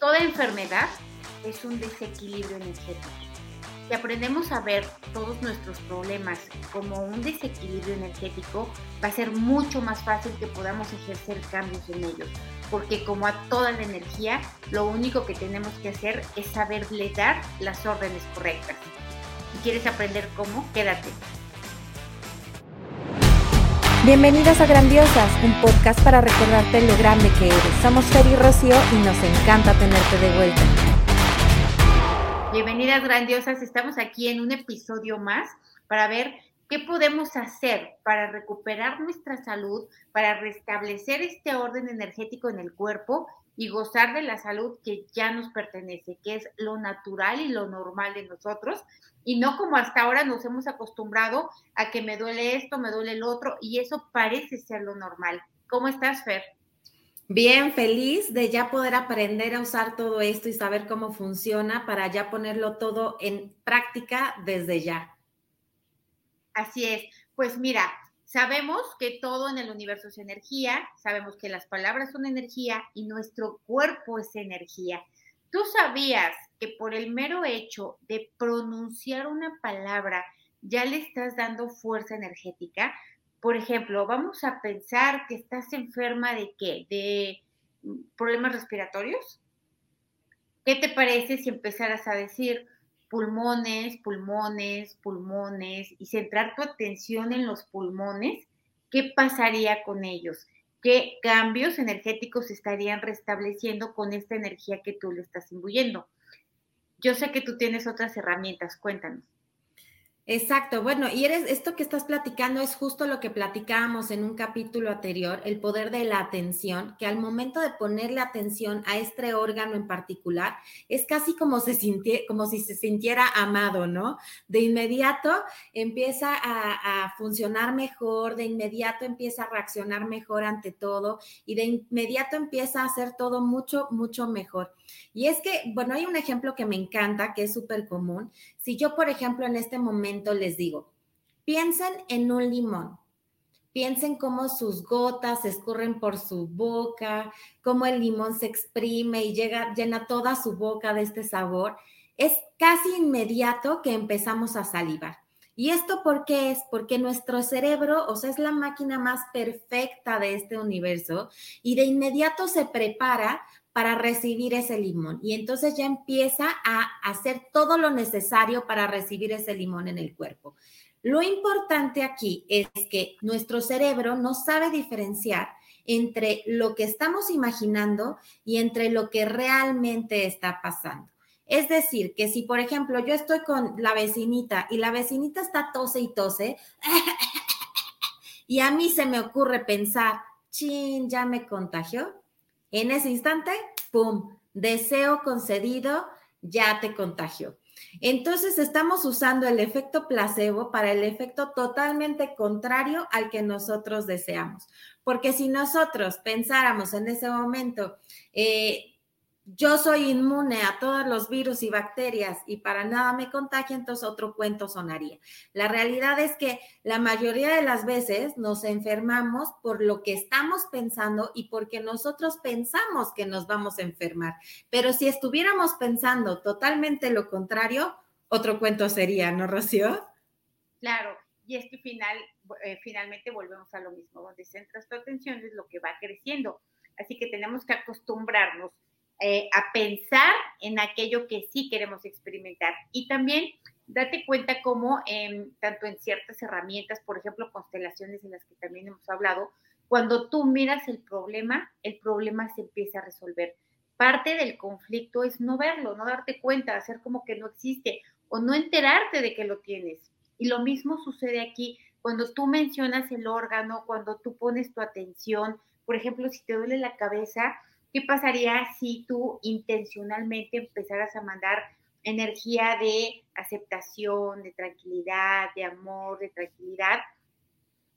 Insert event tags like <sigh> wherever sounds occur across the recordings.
Toda enfermedad es un desequilibrio energético. Si aprendemos a ver todos nuestros problemas como un desequilibrio energético, va a ser mucho más fácil que podamos ejercer cambios en ellos. Porque como a toda la energía, lo único que tenemos que hacer es saberle dar las órdenes correctas. Si quieres aprender cómo, quédate. Bienvenidas a Grandiosas, un podcast para recordarte lo grande que eres. Somos Fer y Rocío y nos encanta tenerte de vuelta. Bienvenidas grandiosas, estamos aquí en un episodio más para ver qué podemos hacer para recuperar nuestra salud, para restablecer este orden energético en el cuerpo y gozar de la salud que ya nos pertenece, que es lo natural y lo normal de nosotros, y no como hasta ahora nos hemos acostumbrado a que me duele esto, me duele el otro, y eso parece ser lo normal. ¿Cómo estás, Fer? Bien, feliz de ya poder aprender a usar todo esto y saber cómo funciona para ya ponerlo todo en práctica desde ya. Así es. Pues mira, sabemos que todo en el universo es energía, sabemos que las palabras son energía y nuestro cuerpo es energía. ¿Tú sabías que por el mero hecho de pronunciar una palabra ya le estás dando fuerza energética? Por ejemplo, vamos a pensar que estás enferma de qué? De problemas respiratorios. ¿Qué te parece si empezaras a decir pulmones, pulmones, pulmones y centrar tu atención en los pulmones? ¿Qué pasaría con ellos? ¿Qué cambios energéticos estarían restableciendo con esta energía que tú le estás imbuyendo? Yo sé que tú tienes otras herramientas, cuéntanos. Exacto, bueno, y eres, esto que estás platicando es justo lo que platicábamos en un capítulo anterior, el poder de la atención, que al momento de ponerle atención a este órgano en particular, es casi como, se como si se sintiera amado, ¿no? De inmediato empieza a, a funcionar mejor, de inmediato empieza a reaccionar mejor ante todo y de inmediato empieza a hacer todo mucho, mucho mejor. Y es que, bueno, hay un ejemplo que me encanta, que es súper común. Si yo, por ejemplo, en este momento les digo, piensen en un limón, piensen cómo sus gotas escurren por su boca, cómo el limón se exprime y llega, llena toda su boca de este sabor, es casi inmediato que empezamos a salivar. ¿Y esto por qué es? Porque nuestro cerebro, o sea, es la máquina más perfecta de este universo y de inmediato se prepara para recibir ese limón. Y entonces ya empieza a hacer todo lo necesario para recibir ese limón en el cuerpo. Lo importante aquí es que nuestro cerebro no sabe diferenciar entre lo que estamos imaginando y entre lo que realmente está pasando. Es decir, que si, por ejemplo, yo estoy con la vecinita y la vecinita está tose y tose, <laughs> y a mí se me ocurre pensar, chin, ya me contagió, en ese instante, ¡pum! Deseo concedido, ya te contagió. Entonces estamos usando el efecto placebo para el efecto totalmente contrario al que nosotros deseamos. Porque si nosotros pensáramos en ese momento, eh, yo soy inmune a todos los virus y bacterias y para nada me contagia, entonces otro cuento sonaría. La realidad es que la mayoría de las veces nos enfermamos por lo que estamos pensando y porque nosotros pensamos que nos vamos a enfermar. Pero si estuviéramos pensando totalmente lo contrario, otro cuento sería, ¿no, Rocío? Claro, y es que final, eh, finalmente volvemos a lo mismo, donde centras tu atención es lo que va creciendo. Así que tenemos que acostumbrarnos eh, a pensar en aquello que sí queremos experimentar. Y también date cuenta cómo tanto en ciertas herramientas, por ejemplo, constelaciones en las que también hemos hablado, cuando tú miras el problema, el problema se empieza a resolver. Parte del conflicto es no verlo, no darte cuenta, hacer como que no existe o no enterarte de que lo tienes. Y lo mismo sucede aquí cuando tú mencionas el órgano, cuando tú pones tu atención, por ejemplo, si te duele la cabeza, ¿Qué pasaría si tú intencionalmente empezaras a mandar energía de aceptación, de tranquilidad, de amor, de tranquilidad?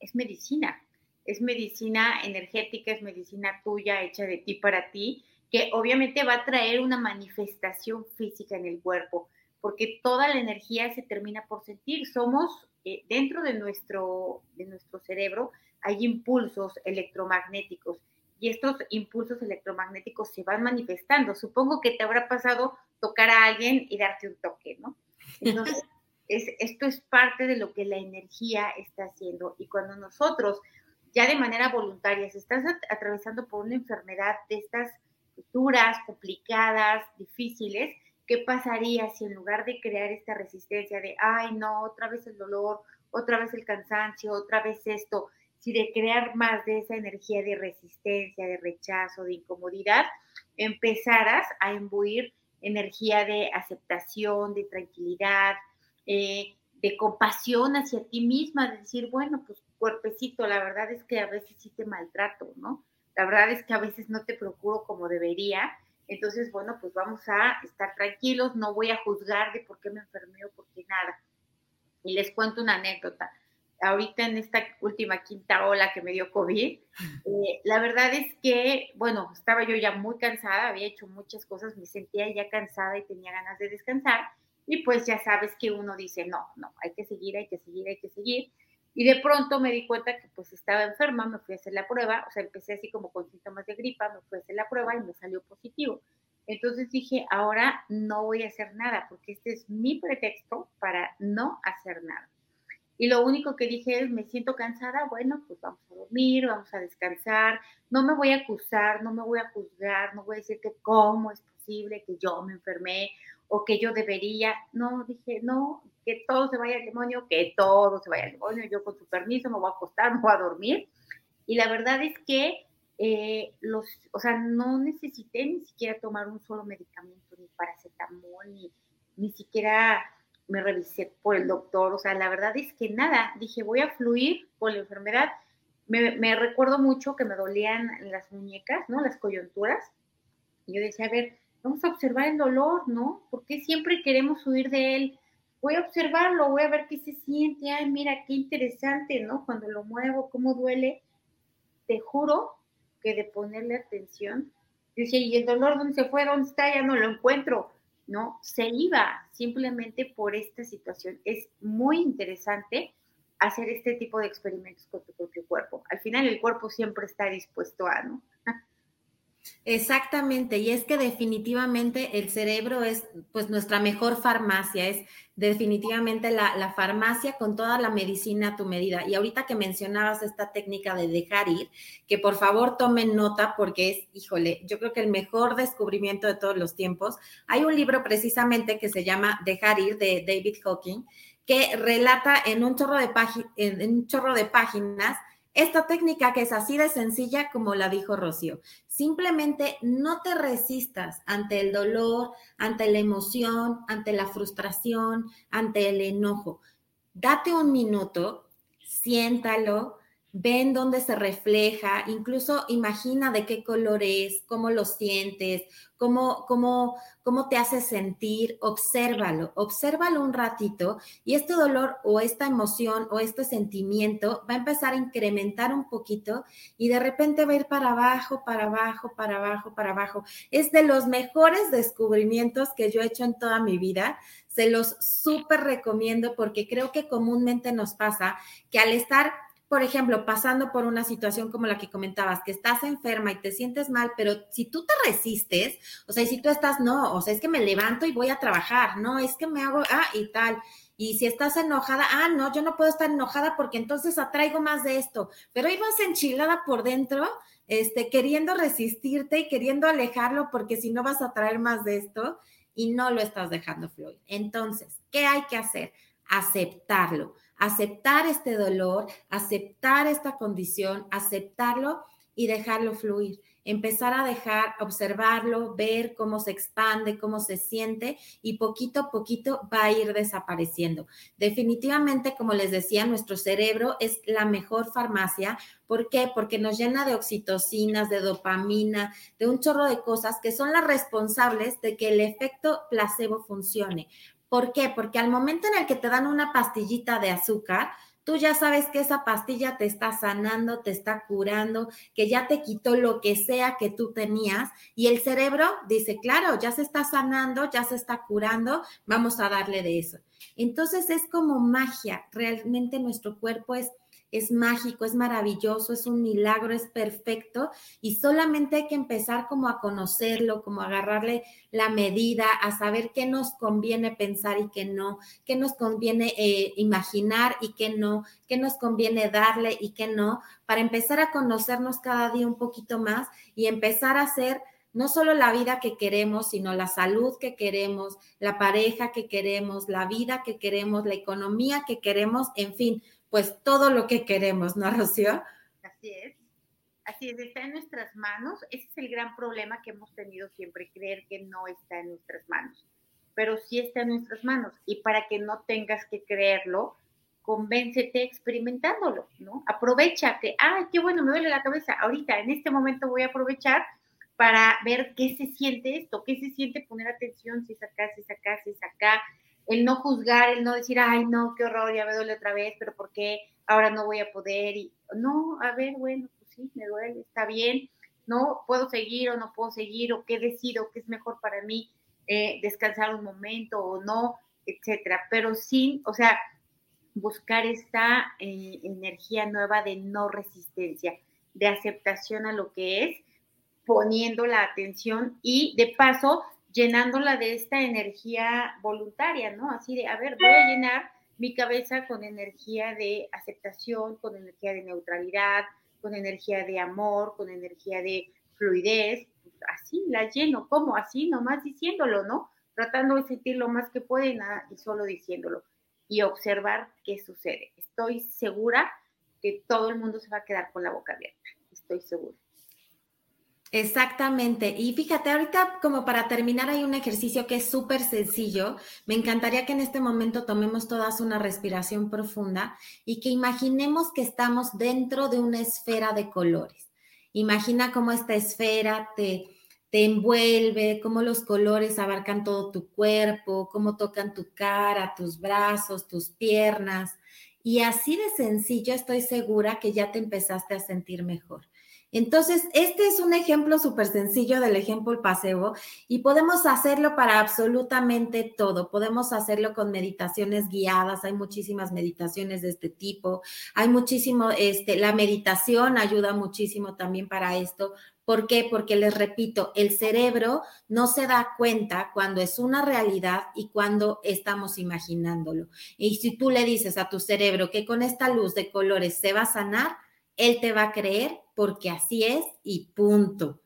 Es medicina, es medicina energética, es medicina tuya, hecha de ti para ti, que obviamente va a traer una manifestación física en el cuerpo, porque toda la energía se termina por sentir. Somos, eh, dentro de nuestro, de nuestro cerebro, hay impulsos electromagnéticos y estos impulsos electromagnéticos se van manifestando. Supongo que te habrá pasado tocar a alguien y darte un toque, ¿no? <laughs> Entonces, es, esto es parte de lo que la energía está haciendo. Y cuando nosotros, ya de manera voluntaria, si estás atravesando por una enfermedad de estas duras, complicadas, difíciles, ¿qué pasaría si en lugar de crear esta resistencia de, ay, no, otra vez el dolor, otra vez el cansancio, otra vez esto, si de crear más de esa energía de resistencia, de rechazo, de incomodidad, empezaras a imbuir energía de aceptación, de tranquilidad, eh, de compasión hacia ti misma, de decir, bueno, pues cuerpecito, la verdad es que a veces sí te maltrato, ¿no? La verdad es que a veces no te procuro como debería. Entonces, bueno, pues vamos a estar tranquilos, no voy a juzgar de por qué me enfermé o por qué nada. Y les cuento una anécdota. Ahorita en esta última quinta ola que me dio COVID, eh, la verdad es que, bueno, estaba yo ya muy cansada, había hecho muchas cosas, me sentía ya cansada y tenía ganas de descansar y pues ya sabes que uno dice, no, no, hay que seguir, hay que seguir, hay que seguir. Y de pronto me di cuenta que pues estaba enferma, me fui a hacer la prueba, o sea, empecé así como con síntomas de gripa, me fui a hacer la prueba y me salió positivo. Entonces dije, ahora no voy a hacer nada, porque este es mi pretexto para no hacer nada. Y lo único que dije es, me siento cansada, bueno, pues vamos a dormir, vamos a descansar, no me voy a acusar, no me voy a juzgar, no voy a decir que cómo es posible que yo me enfermé o que yo debería. No, dije, no, que todo se vaya al demonio, que todo se vaya al demonio. Yo con su permiso me voy a acostar, me voy a dormir. Y la verdad es que eh, los, o sea, no necesité ni siquiera tomar un solo medicamento, ni paracetamol, ni, ni siquiera me revisé por el doctor. O sea, la verdad es que nada, dije, voy a fluir con la enfermedad. Me, me recuerdo mucho que me dolían las muñecas, ¿no? Las coyunturas. Y yo decía, a ver, vamos a observar el dolor, ¿no? Porque siempre queremos huir de él. Voy a observarlo, voy a ver qué se siente. Ay, mira, qué interesante, ¿no? Cuando lo muevo, cómo duele. Te juro que de ponerle atención, yo decía, ¿y el dolor dónde se fue? ¿Dónde está? Ya no lo encuentro. No, se iba simplemente por esta situación. Es muy interesante hacer este tipo de experimentos con tu propio cuerpo. Al final el cuerpo siempre está dispuesto a, ¿no? Exactamente, y es que definitivamente el cerebro es pues nuestra mejor farmacia, es definitivamente la, farmacia con toda la medicina a tu medida. Y ahorita que mencionabas esta técnica de dejar ir, que por favor tomen nota porque es, híjole, yo creo que el mejor descubrimiento de todos los tiempos. Hay un libro precisamente que se llama Dejar ir de David Hawking, que relata en un chorro de, en un chorro de páginas esta técnica que es así de sencilla como la dijo Rocío. Simplemente no te resistas ante el dolor, ante la emoción, ante la frustración, ante el enojo. Date un minuto, siéntalo, ven dónde se refleja, incluso imagina de qué color es, cómo lo sientes, cómo, cómo, cómo te hace sentir, obsérvalo, obsérvalo un ratito y este dolor o esta emoción o este sentimiento va a empezar a incrementar un poquito y de repente va a ir para abajo, para abajo, para abajo, para abajo. Es de los mejores descubrimientos que yo he hecho en toda mi vida. Se los súper recomiendo porque creo que comúnmente nos pasa que al estar por ejemplo, pasando por una situación como la que comentabas, que estás enferma y te sientes mal, pero si tú te resistes, o sea, y si tú estás, no, o sea, es que me levanto y voy a trabajar, no, es que me hago, ah, y tal. Y si estás enojada, ah, no, yo no puedo estar enojada porque entonces atraigo más de esto. Pero vas enchilada por dentro, este, queriendo resistirte y queriendo alejarlo porque si no vas a traer más de esto y no lo estás dejando fluir. Entonces, ¿qué hay que hacer? Aceptarlo aceptar este dolor, aceptar esta condición, aceptarlo y dejarlo fluir. Empezar a dejar, observarlo, ver cómo se expande, cómo se siente y poquito a poquito va a ir desapareciendo. Definitivamente, como les decía, nuestro cerebro es la mejor farmacia. ¿Por qué? Porque nos llena de oxitocinas, de dopamina, de un chorro de cosas que son las responsables de que el efecto placebo funcione. ¿Por qué? Porque al momento en el que te dan una pastillita de azúcar, tú ya sabes que esa pastilla te está sanando, te está curando, que ya te quitó lo que sea que tú tenías y el cerebro dice, claro, ya se está sanando, ya se está curando, vamos a darle de eso. Entonces es como magia, realmente nuestro cuerpo es es mágico, es maravilloso, es un milagro, es perfecto. Y solamente hay que empezar como a conocerlo, como a agarrarle la medida, a saber qué nos conviene pensar y qué no, qué nos conviene eh, imaginar y qué no, qué nos conviene darle y qué no, para empezar a conocernos cada día un poquito más y empezar a hacer no solo la vida que queremos, sino la salud que queremos, la pareja que queremos, la vida que queremos, la economía que queremos, en fin, pues todo lo que queremos, ¿no, Rocío? Así es. Así es, está en nuestras manos. Ese es el gran problema que hemos tenido siempre, creer que no está en nuestras manos. Pero sí está en nuestras manos. Y para que no tengas que creerlo, convéncete experimentándolo, ¿no? Aprovecha que, ay, qué bueno, me duele la cabeza. Ahorita, en este momento voy a aprovechar para ver qué se siente esto, qué se siente poner atención, si es acá, si es acá, si es acá, el no juzgar, el no decir, ay, no, qué horror, ya me duele otra vez, pero ¿por qué ahora no voy a poder? Y no, a ver, bueno, pues sí, me duele, está bien, no puedo seguir o no puedo seguir, o qué decido, qué es mejor para mí, eh, descansar un momento o no, etcétera, pero sin, o sea, buscar esta eh, energía nueva de no resistencia, de aceptación a lo que es poniendo la atención y de paso llenándola de esta energía voluntaria, ¿no? Así de, a ver, voy a llenar mi cabeza con energía de aceptación, con energía de neutralidad, con energía de amor, con energía de fluidez, así la lleno, ¿cómo? Así nomás diciéndolo, ¿no? Tratando de sentir lo más que puede y solo diciéndolo y observar qué sucede. Estoy segura que todo el mundo se va a quedar con la boca abierta, estoy segura. Exactamente. Y fíjate, ahorita como para terminar hay un ejercicio que es súper sencillo. Me encantaría que en este momento tomemos todas una respiración profunda y que imaginemos que estamos dentro de una esfera de colores. Imagina cómo esta esfera te, te envuelve, cómo los colores abarcan todo tu cuerpo, cómo tocan tu cara, tus brazos, tus piernas. Y así de sencillo estoy segura que ya te empezaste a sentir mejor. Entonces, este es un ejemplo súper sencillo del ejemplo paseo y podemos hacerlo para absolutamente todo. Podemos hacerlo con meditaciones guiadas, hay muchísimas meditaciones de este tipo, hay muchísimo, este, la meditación ayuda muchísimo también para esto. ¿Por qué? Porque les repito, el cerebro no se da cuenta cuando es una realidad y cuando estamos imaginándolo. Y si tú le dices a tu cerebro que con esta luz de colores se va a sanar, él te va a creer porque así es y punto.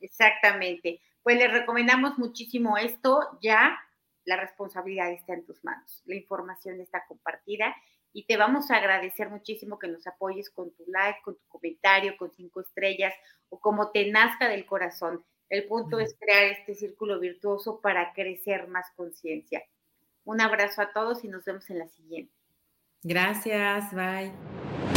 Exactamente. Pues le recomendamos muchísimo esto. Ya la responsabilidad está en tus manos. La información está compartida y te vamos a agradecer muchísimo que nos apoyes con tu like, con tu comentario, con cinco estrellas o como te nazca del corazón. El punto es crear este círculo virtuoso para crecer más conciencia. Un abrazo a todos y nos vemos en la siguiente. Gracias, bye.